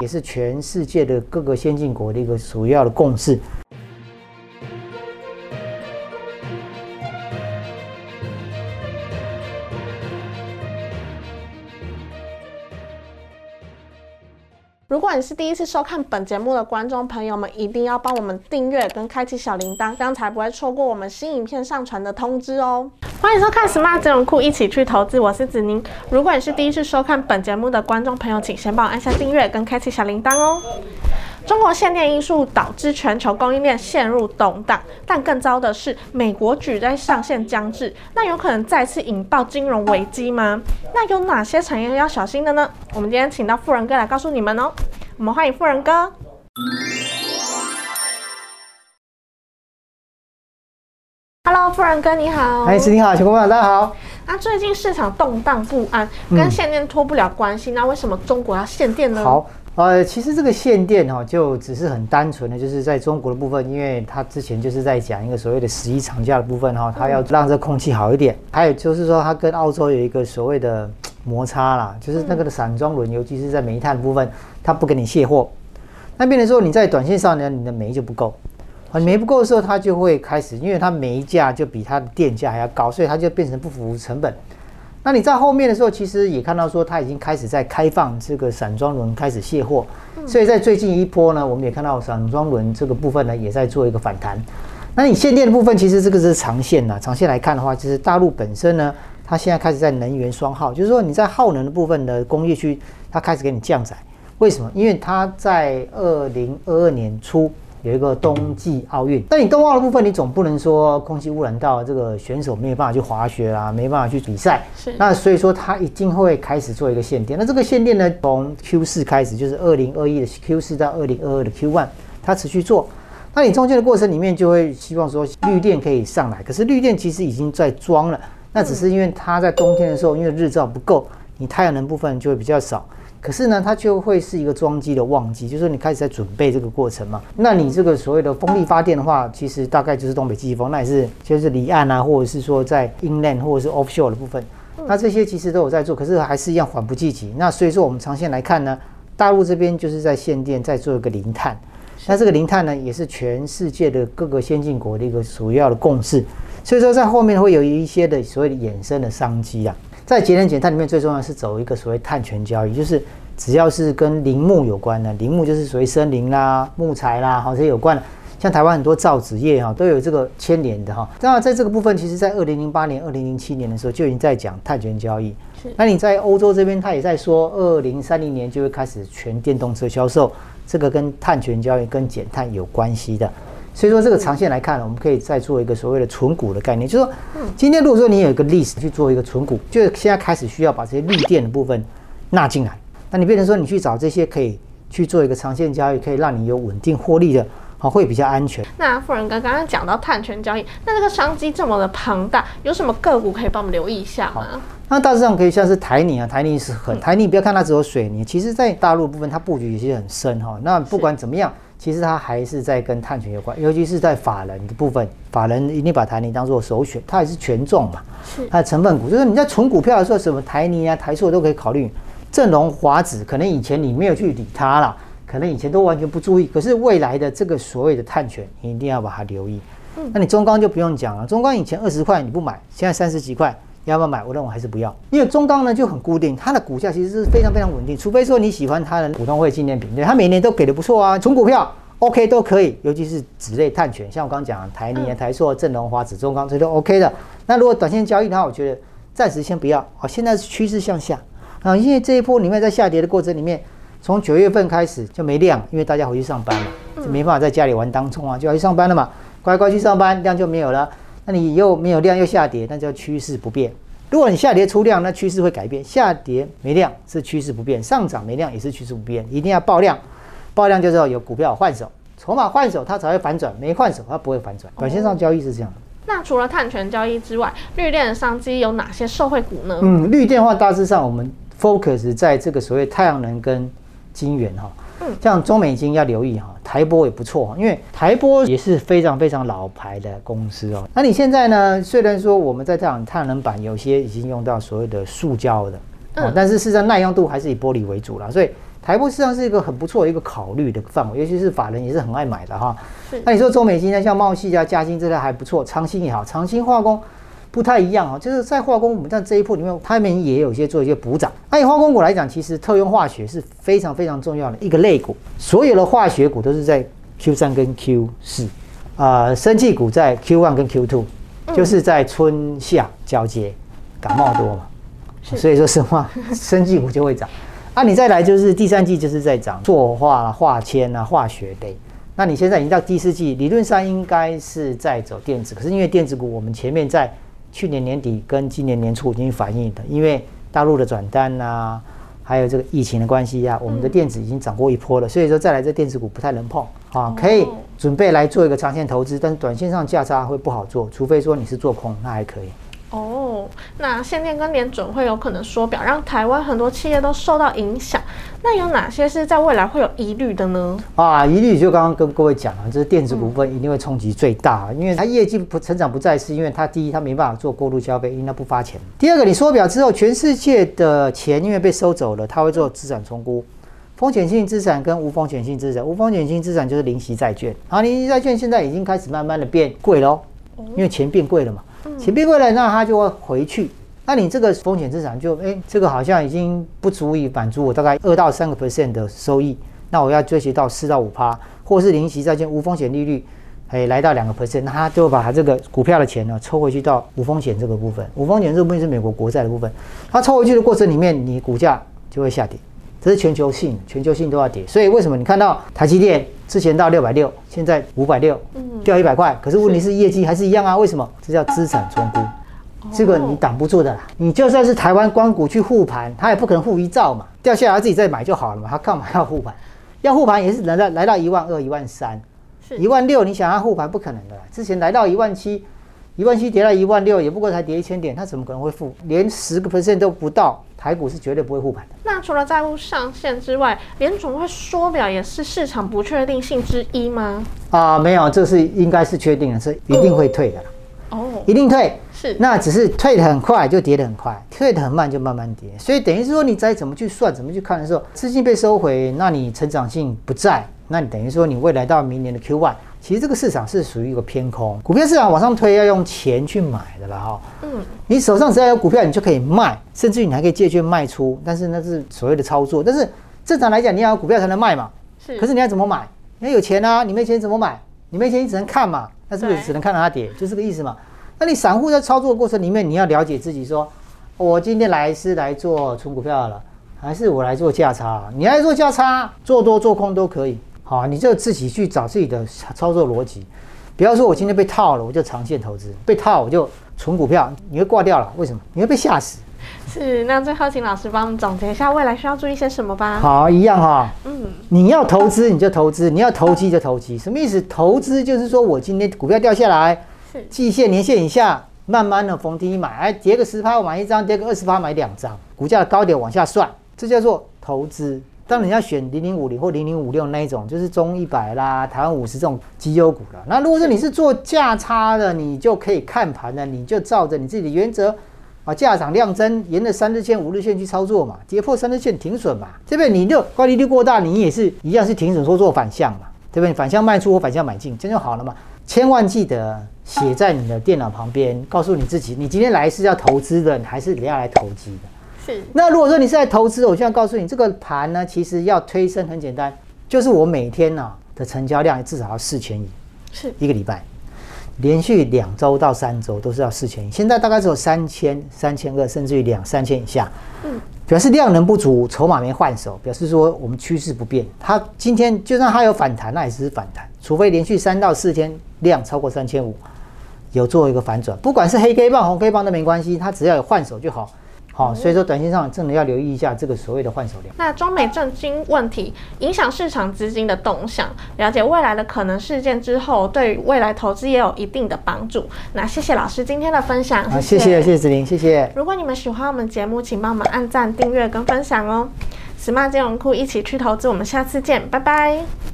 也是全世界的各个先进国的一个主要的共识。你是第一次收看本节目的观众朋友们，一定要帮我们订阅跟开启小铃铛，这样才不会错过我们新影片上传的通知哦。欢迎收看 Smart 金融库，一起去投资，我是子宁。如果你是第一次收看本节目的观众朋友，请先帮我按下订阅跟开启小铃铛哦。中国限电因素导致全球供应链陷入动荡，但更糟的是，美国举债上限将至，那有可能再次引爆金融危机吗？那有哪些产业要小心的呢？我们今天请到富人哥来告诉你们哦。我们欢迎富人哥。Hello，富人哥你好。哎，子宁好，小伙伴大家好。那最近市场动荡不安，跟限电脱不了关系，那为什么中国要限电呢？好。呃，其实这个限电哈，就只是很单纯的，就是在中国的部分，因为它之前就是在讲一个所谓的十一长假的部分哈，它要让这空气好一点。还有就是说，它跟澳洲有一个所谓的摩擦啦，就是那个的散装轮，尤其是在煤炭部分，它不给你卸货。那变成说你在短线上呢，你的煤就不够，啊，煤不够的时候，它就会开始，因为它煤价就比它的电价还要高，所以它就变成不符合成本。那你在后面的时候，其实也看到说，它已经开始在开放这个散装轮开始卸货，所以在最近一波呢，我们也看到散装轮这个部分呢，也在做一个反弹。那你限电的部分，其实这个是长线呐，长线来看的话，就是大陆本身呢，它现在开始在能源双耗，就是说你在耗能的部分的工业区，它开始给你降载。为什么？因为它在二零二二年初。有一个冬季奥运，但你冬奥的部分，你总不能说空气污染到这个选手没有办法去滑雪啊，没办法去比赛。是。那所以说，它一定会开始做一个限电。那这个限电呢，从 Q 四开始，就是二零二一的 Q 四到二零二二的 Q one，它持续做。那你中间的过程里面，就会希望说绿电可以上来。可是绿电其实已经在装了，那只是因为它在冬天的时候，因为日照不够，你太阳能部分就会比较少。可是呢，它就会是一个装机的旺季，就是说你开始在准备这个过程嘛。那你这个所谓的风力发电的话，其实大概就是东北季风，那也是就是离岸啊，或者是说在 inland 或者是 offshore 的部分，那这些其实都有在做，可是还是一样缓不济急。那所以说我们长线来看呢，大陆这边就是在限电，在做一个零碳。那这个零碳呢，也是全世界的各个先进国的一个主要的共识。所以说在后面会有一些的所谓的衍生的商机啊。在节能减碳里面，最重要是走一个所谓碳权交易，就是只要是跟林木有关的，林木就是属于森林啦、木材啦，好这些有关的。像台湾很多造纸业哈，都有这个牵连的哈。那在这个部分，其实在二零零八年、二零零七年的时候就已经在讲碳权交易。是。那你在欧洲这边，他也在说，二零三零年就会开始全电动车销售，这个跟碳权交易、跟减碳有关系的。所以说，这个长线来看呢，我们可以再做一个所谓的存股的概念，就是说，今天如果说你有一个历史去做一个存股，就是现在开始需要把这些绿电的部分纳进来，那你变成说你去找这些可以去做一个长线交易，可以让你有稳定获利的，好，会比较安全。那富人哥刚刚讲到碳权交易，那这个商机这么的庞大，有什么个股可以帮我们留意一下吗？那大致上可以像是台泥啊，台泥是很台泥，不要看它只有水泥，其实在大陆部分它布局也是很深哈。那不管怎么样。其实它还是在跟碳权有关，尤其是在法人的部分，法人一定把台泥当做首选，它也是权重嘛，是它的成分股，就是你在存股票的时候，什么台泥啊、台塑都可以考虑。正荣、华子，可能以前你没有去理它了，可能以前都完全不注意，可是未来的这个所谓的碳权，你一定要把它留意。嗯，那你中钢就不用讲了，中钢以前二十块你不买，现在三十几块。要不要买？我认为还是不要，因为中钢呢就很固定，它的股价其实是非常非常稳定，除非说你喜欢它的股东会纪念品，对，它每年都给的不错啊，纯股票 OK 都可以，尤其是纸类碳权，像我刚刚讲台泥、台塑、正隆、华子、中钢，这都 OK 的。那如果短线交易的话，我觉得暂时先不要。好，现在是趋势向下啊，因为这一波里面在下跌的过程里面，从九月份开始就没量，因为大家回去上班了，就没办法在家里玩当冲啊，就要去上班了嘛，乖乖去上班，量就没有了。那你又没有量又下跌，那叫趋势不变。如果你下跌出量，那趋势会改变；下跌没量是趋势不变，上涨没量也是趋势不变。一定要爆量，爆量就是要有股票换手，筹码换手它才会反转，没换手它不会反转。短线上交易是这样的。那除了碳权交易之外，绿电的商机有哪些受惠股呢？嗯，绿电的话大致上我们 focus 在这个所谓太阳能跟金元哈。嗯像中美金要留意哈，台波也不错，因为台波也是非常非常老牌的公司哦。那你现在呢？虽然说我们在太阳太阳能板有些已经用到所谓的塑胶的，嗯，但是事实上耐用度还是以玻璃为主了，所以台玻实际上是一个很不错的一个考虑的范围，尤其是法人也是很爱买的哈是。那你说中美金呢，像茂系啊、嘉兴这类还不错，长兴也好，长兴化工不太一样啊，就是在化工，我们在这一波里面，他们也有一些做一些补涨。那以化工股来讲，其实特用化学是非常非常重要的一个类股，所有的化学股都是在 Q 三跟 Q 四，啊，生技股在 Q one 跟 Q two，就是在春夏交接，感冒多嘛，所以说生化生技股就会涨。啊，你再来就是第三季就是在涨，塑化、化纤啊、化学类。那你现在已经到第四季，理论上应该是在走电子，可是因为电子股我们前面在去年年底跟今年年初已经反映的，因为大陆的转单呐、还有这个疫情的关系呀、我们的电子已经涨过一波了，所以说再来这电子股不太能碰啊，可以准备来做一个长线投资，但是短线上价差会不好做，除非说你是做空，那还可以。哦，那限电跟联准会有可能缩表，让台湾很多企业都受到影响。那有哪些是在未来会有疑虑的呢？啊，疑虑就刚刚跟各位讲了，就是电子股份一定会冲击最大，因为它业绩不成长不再，是因为它第一它没办法做过度消费，因为它不发钱；第二个，你缩表之后，全世界的钱因为被收走了，它会做资产重估，风险性资产跟无风险性资产，无风险性资产就是零息债券，然后零息债券现在已经开始慢慢的变贵喽，因为钱变贵了嘛，钱变贵了，那它就会回去。那你这个风险资产就哎，这个好像已经不足以满足我大概二到三个 percent 的收益，那我要追求到四到五趴，或是零息债券无风险利率，哎来到两个 percent，那他就把他这个股票的钱呢抽回去到无风险这个部分，无风险这部分是美国国债的部分，它抽回去的过程里面，你股价就会下跌，这是全球性，全球性都要跌，所以为什么你看到台积电之前到六百六，现在五百六，掉一百块，可是问题是业绩还是一样啊？为什么？这叫资产重估。这个你挡不住的啦，你就算是台湾光谷去护盘，它也不可能护一兆嘛，掉下来自己再买就好了嘛，它干嘛要护盘？要护盘也是来到来到一万二、一万三、一万六，你想要护盘不可能的啦。之前来到一万七，一万七跌到一万六，也不过才跌一千点，它怎么可能会负？连十个 percent 都不到，台股是绝对不会护盘的。那除了债务上限之外，联总会缩表也是市场不确定性之一吗？啊，没有，这是应该是确定的，是一定会退的啦，哦，一定退。是那只是退的很快就跌得很快，退的很慢就慢慢跌，所以等于是说你再怎么去算、怎么去看的时候，资金被收回，那你成长性不在，那你等于说你未来到明年的 Q one，其实这个市场是属于一个偏空，股票市场往上推要用钱去买的了哈。嗯，你手上只要有股票，你就可以卖，甚至于你还可以借券卖出，但是那是所谓的操作。但是正常来讲，你要有股票才能卖嘛。是。可是你要怎么买？你要有钱啊，你没钱怎么买？你没钱你只能看嘛，那是不是只能看到它跌？就这个意思嘛。那你散户在操作的过程里面，你要了解自己说，我今天来是来做存股票了，还是我来做价差？你来做价差，做多做空都可以。好，你就自己去找自己的操作逻辑。不要说我今天被套了，我就长线投资；被套我就存股票，你会挂掉了。为什么？你会被吓死。是。那最后请老师帮我们总结一下未来需要注意些什么吧。好，一样哈、嗯，你要投资你就投资，你要投机就投机。什么意思？投资就是说我今天股票掉下来，是季线、年线以下，慢慢的逢低买，哎，跌个十趴我买一张，跌个二十趴买两张，股价的高点往下算，这叫做投资。当然你要选零零五零或零零五六那一种，就是中一百啦、台湾五十这种绩优股了。那如果说你是做价差的，你就可以看盘的，你就照着你自己的原则。啊，价涨量增，沿着三日线、五日线去操作嘛，跌破三日线停损嘛，这边你就高利率过大，你也是一样是停损说做反向嘛，对不对？反向卖出或反向买进，这样就好了嘛。千万记得写在你的电脑旁边，告诉你自己，你今天来是要投资的，还是你要来投机的？是。那如果说你是在投资，我现在告诉你，这个盘呢，其实要推升很简单，就是我每天呢、的成交量至少要四千亿，是一个礼拜，连续两周到三周都是要四千亿，现在大概只有三千、三千二，甚至于两三千以下。嗯，表示量能不足，筹码没换手，表示说我们趋势不变。它今天就算它有反弹，那也只是反弹，除非连续三到四天量超过三千五，有做一个反转，不管是黑 K 棒、红 K 棒都没关系，它只要有换手就好。好、所以说短线上真的要留意一下这个所谓的换手量。那中美政经问题影响市场资金的动向，了解未来的可能事件之后，对于未来投资也有一定的帮助。那谢谢老师今天的分享，好，谢谢谢谢子琳，谢谢。如果你们喜欢我们节目，请帮我们按赞、订阅跟分享哦。smart 金融库一起去投资，我们下次见，拜拜。